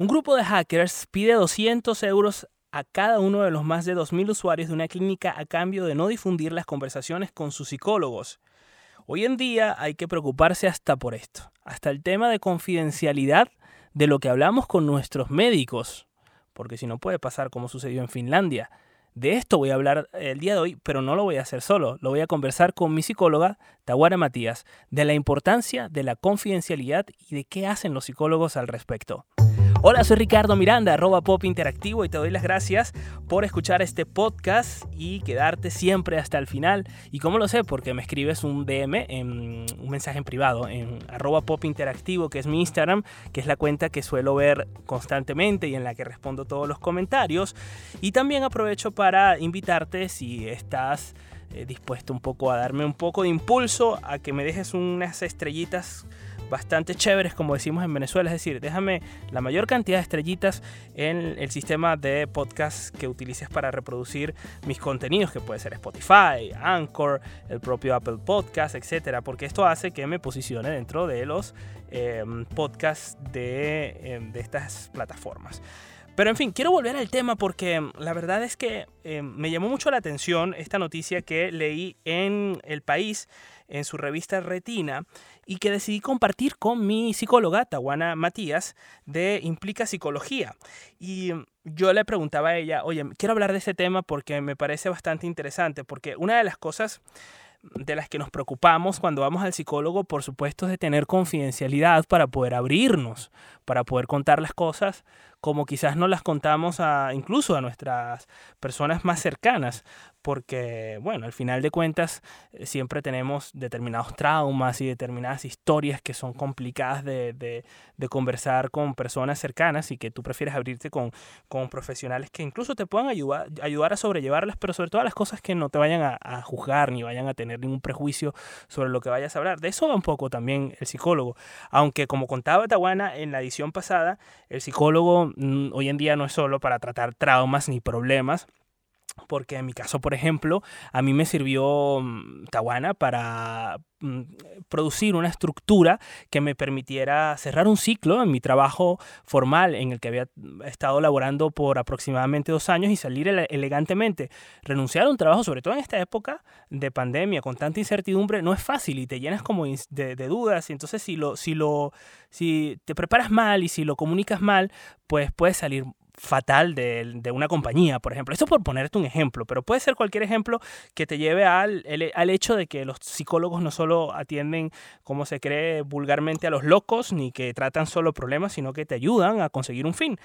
Un grupo de hackers pide 200 euros a cada uno de los más de 2.000 usuarios de una clínica a cambio de no difundir las conversaciones con sus psicólogos. Hoy en día hay que preocuparse hasta por esto, hasta el tema de confidencialidad de lo que hablamos con nuestros médicos, porque si no puede pasar como sucedió en Finlandia. De esto voy a hablar el día de hoy, pero no lo voy a hacer solo. Lo voy a conversar con mi psicóloga, Tawara Matías, de la importancia de la confidencialidad y de qué hacen los psicólogos al respecto. Hola, soy Ricardo Miranda, arroba pop interactivo y te doy las gracias por escuchar este podcast y quedarte siempre hasta el final. ¿Y cómo lo sé? Porque me escribes un DM, en, un mensaje en privado, en arroba pop interactivo, que es mi Instagram, que es la cuenta que suelo ver constantemente y en la que respondo todos los comentarios. Y también aprovecho para invitarte si estás eh, dispuesto un poco a darme un poco de impulso, a que me dejes unas estrellitas bastante chéveres, como decimos en Venezuela. Es decir, déjame la mayor cantidad de estrellitas en el sistema de podcast que utilices para reproducir mis contenidos, que puede ser Spotify, Anchor, el propio Apple Podcast, etcétera, porque esto hace que me posicione dentro de los em, podcasts em, de estas plataformas. Pero en fin, quiero volver al tema porque em, la verdad es que me llamó mucho la atención esta noticia que leí en El País, en su revista Retina, y que decidí compartir con mi psicóloga, Tawana Matías, de Implica Psicología. Y yo le preguntaba a ella, oye, quiero hablar de este tema porque me parece bastante interesante, porque una de las cosas de las que nos preocupamos cuando vamos al psicólogo, por supuesto, es de tener confidencialidad para poder abrirnos, para poder contar las cosas como quizás no las contamos a, incluso a nuestras personas más cercanas, porque, bueno, al final de cuentas eh, siempre tenemos determinados traumas y determinadas historias que son complicadas de, de, de conversar con personas cercanas y que tú prefieres abrirte con, con profesionales que incluso te puedan ayudar, ayudar a sobrellevarlas, pero sobre todo las cosas que no te vayan a, a juzgar ni vayan a tener ningún prejuicio sobre lo que vayas a hablar. De eso va un poco también el psicólogo, aunque como contaba Tawana en la edición pasada, el psicólogo Mm, hoy en día no es solo para tratar traumas ni problemas, porque en mi caso, por ejemplo, a mí me sirvió mm, Tawana para mm, producir una estructura que me permitiera cerrar un ciclo en mi trabajo formal en el que había estado laborando por aproximadamente dos años y salir elegantemente. Renunciar a un trabajo, sobre todo en esta época de pandemia, con tanta incertidumbre, no es fácil y te llenas como de, de dudas. Y entonces si, lo, si, lo, si te preparas mal y si lo comunicas mal, pues puedes salir fatal de, una compañía, por ejemplo. Esto por ponerte un ejemplo, pero puede ser cualquier ejemplo que te lleve al, al hecho de que los psicólogos no solo atienden, como se cree vulgarmente, a los locos, ni que tratan solo problemas, sino que te ayudan a conseguir un fin.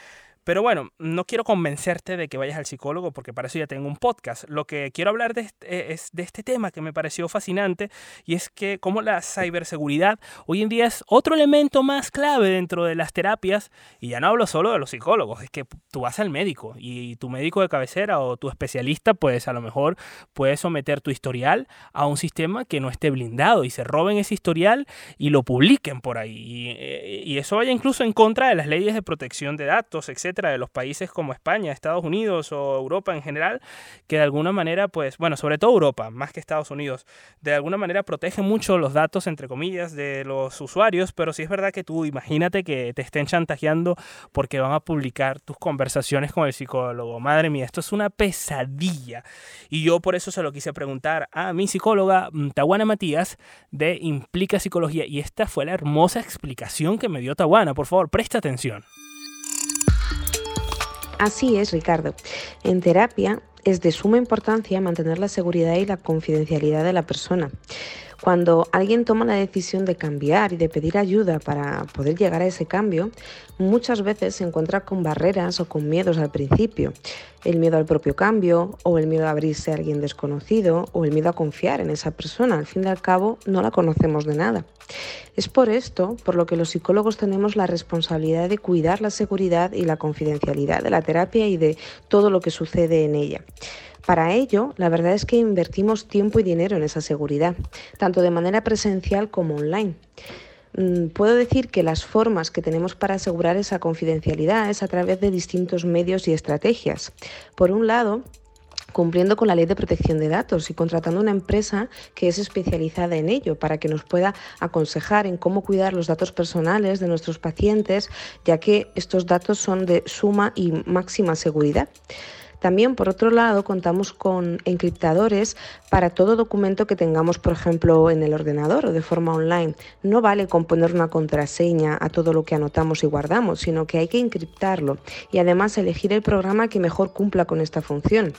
Pero bueno, no quiero convencerte de que vayas al psicólogo porque para eso ya tengo un podcast. Lo que quiero hablar de este, es de este tema que me pareció fascinante y es que como la ciberseguridad hoy en día es otro elemento más clave dentro de las terapias y ya no hablo solo de los psicólogos, es que tú vas al médico y tu médico de cabecera o tu especialista pues a lo mejor puede someter tu historial a un sistema que no esté blindado y se roben ese historial y lo publiquen por ahí y, eh, y eso vaya incluso en contra de las leyes de protección de datos, etc de los países como España, Estados Unidos o Europa en general, que de alguna manera, pues, bueno, sobre todo Europa, más que Estados Unidos, de alguna manera protege mucho los datos, entre comillas, de los usuarios, pero sí es verdad que tú imagínate que te estén chantajeando porque van a publicar tus conversaciones con el psicólogo. Madre mía, esto es una pesadilla. Y yo por eso se lo quise preguntar a mi psicóloga, mm, Tawana Matías, de Implica Psicología. Y esta fue la hermosa explicación que me dio Tawana. Por favor, presta atención. Así es, Ricardo. En terapia es de suma importancia mantener la seguridad y la confidencialidad de la persona. Cuando alguien toma la decisión de cambiar y de pedir ayuda para poder llegar a ese cambio, muchas veces se encuentra con barreras o con miedos al principio. El miedo al propio cambio o el miedo a abrirse a alguien desconocido o el miedo a confiar en esa persona. Al fin y al cabo, no la conocemos de nada. Es por esto por lo que los psicólogos tenemos la responsabilidad de cuidar la seguridad y la confidencialidad de la terapia y de todo lo que sucede en ella. Para ello, la verdad es que invertimos tiempo y dinero en esa seguridad, tanto de manera presencial como online. Mm, puedo decir que las formas que tenemos para asegurar esa confidencialidad es a través de distintos medios y estrategias. Por un lado, cumpliendo con la ley de protección de datos y contratando una empresa que es especializada en ello para que nos pueda aconsejar en cómo cuidar los datos personales de nuestros pacientes, ya que estos datos son de suma y máxima seguridad. También, por otro lado, contamos con encriptadores para todo documento que tengamos, por ejemplo, en el ordenador o de forma online. No vale con poner una contraseña a todo lo que anotamos y guardamos, sino que hay que encriptarlo y además elegir el programa que mejor cumpla con esta función.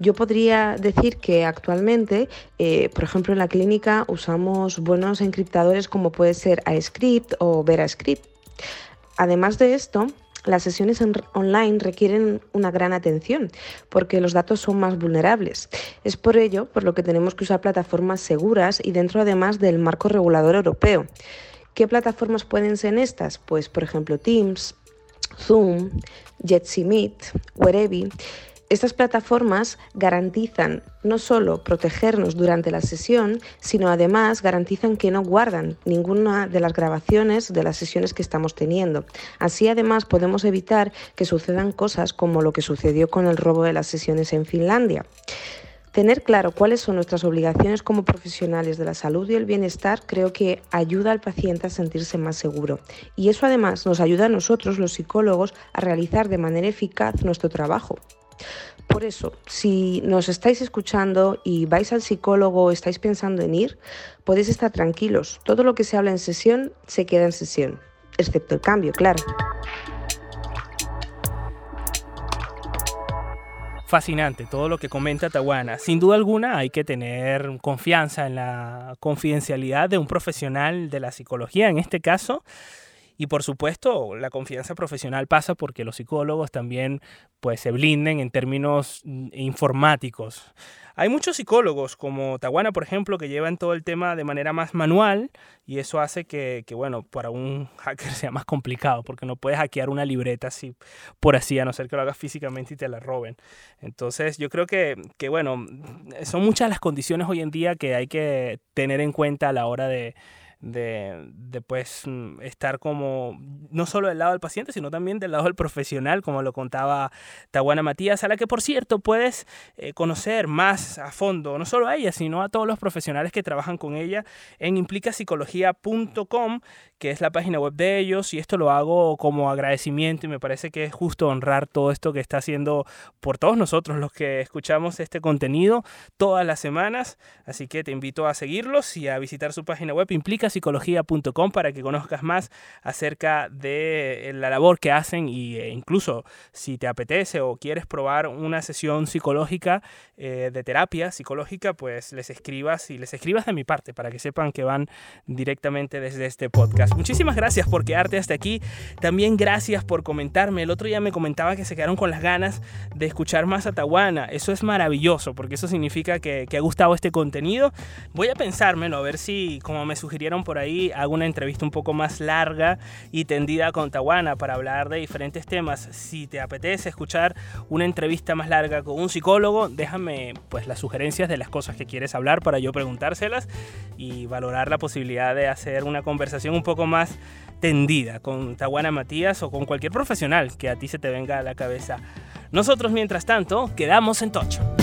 Yo podría decir que actualmente, eh, por ejemplo, en la clínica usamos buenos encriptadores como puede ser iScript o VeraScript. Además de esto, las sesiones online requieren una gran atención porque los datos son más vulnerables. Es por ello por lo que tenemos que usar plataformas seguras y dentro además del marco regulador europeo. ¿Qué plataformas pueden ser estas? Pues por ejemplo Teams, Zoom, Jitsi Meet, estas plataformas garantizan no solo protegernos durante la sesión, sino además garantizan que no guardan ninguna de las grabaciones de las sesiones que estamos teniendo. Así además podemos evitar que sucedan cosas como lo que sucedió con el robo de las sesiones en Finlandia. Tener claro cuáles son nuestras obligaciones como profesionales de la salud y el bienestar creo que ayuda al paciente a sentirse más seguro. Y eso además nos ayuda a nosotros, los psicólogos, a realizar de manera eficaz nuestro trabajo. Por eso, si nos estáis escuchando y vais al psicólogo o estáis pensando en ir, podéis estar tranquilos. Todo lo que se habla en sesión se queda en sesión, excepto el cambio, claro. Fascinante todo lo que comenta Tawana. Sin duda alguna hay que tener confianza en la confidencialidad de un profesional de la psicología. En este caso, y por supuesto, la confianza profesional pasa porque los psicólogos también pues, se blinden en términos mm, informáticos. Hay muchos psicólogos, como Tawana, por ejemplo, que llevan todo el tema de manera más manual y eso hace que, bueno, para un hacker sea más complicado porque no puedes hackear una libreta así, por así, a no ser que lo hagas físicamente y te la roben. Entonces, yo creo que, que, bueno, son muchas las condiciones hoy en día que hay que tener en cuenta a la hora de de, de pues, mm, estar como no solo del lado del paciente, sino también del lado del profesional, como lo contaba Tawana Matías, a la que por cierto puedes eh, conocer más a fondo, no solo a ella, sino a todos los profesionales que trabajan con ella en implicapsicología.com, que es la página web de ellos, y esto lo hago como agradecimiento y me parece que es justo honrar todo esto que está haciendo por todos nosotros los que escuchamos este contenido todas las semanas, así que te invito a seguirlos y a visitar su página web implica psicología.com para que conozcas más acerca de eh, la labor que hacen e incluso si te apetece o quieres probar una sesión psicológica eh, de terapia psicológica, pues les escribas y les escribas de mi parte para que sepan que van directamente desde este podcast. Muchísimas gracias por quedarte hasta aquí. También gracias por comentarme. El otro día me comentaba que se quedaron con las ganas de escuchar más a Tawana. Eso es maravilloso porque eso significa que, que ha gustado este contenido. Voy a pensármelo a ver si, como me sugirieron por ahí, hago una entrevista un poco más larga y tendida con Tawana para hablar de diferentes temas. Si te apetece escuchar una entrevista más larga con un psicólogo, déjame pues las sugerencias de las cosas que quieres hablar para yo preguntárselas y valorar la posibilidad de hacer una conversación un poco más tendida con Tawana Matías o con cualquier profesional que a ti se te venga a la cabeza. Nosotros, mientras tanto, quedamos en tocho.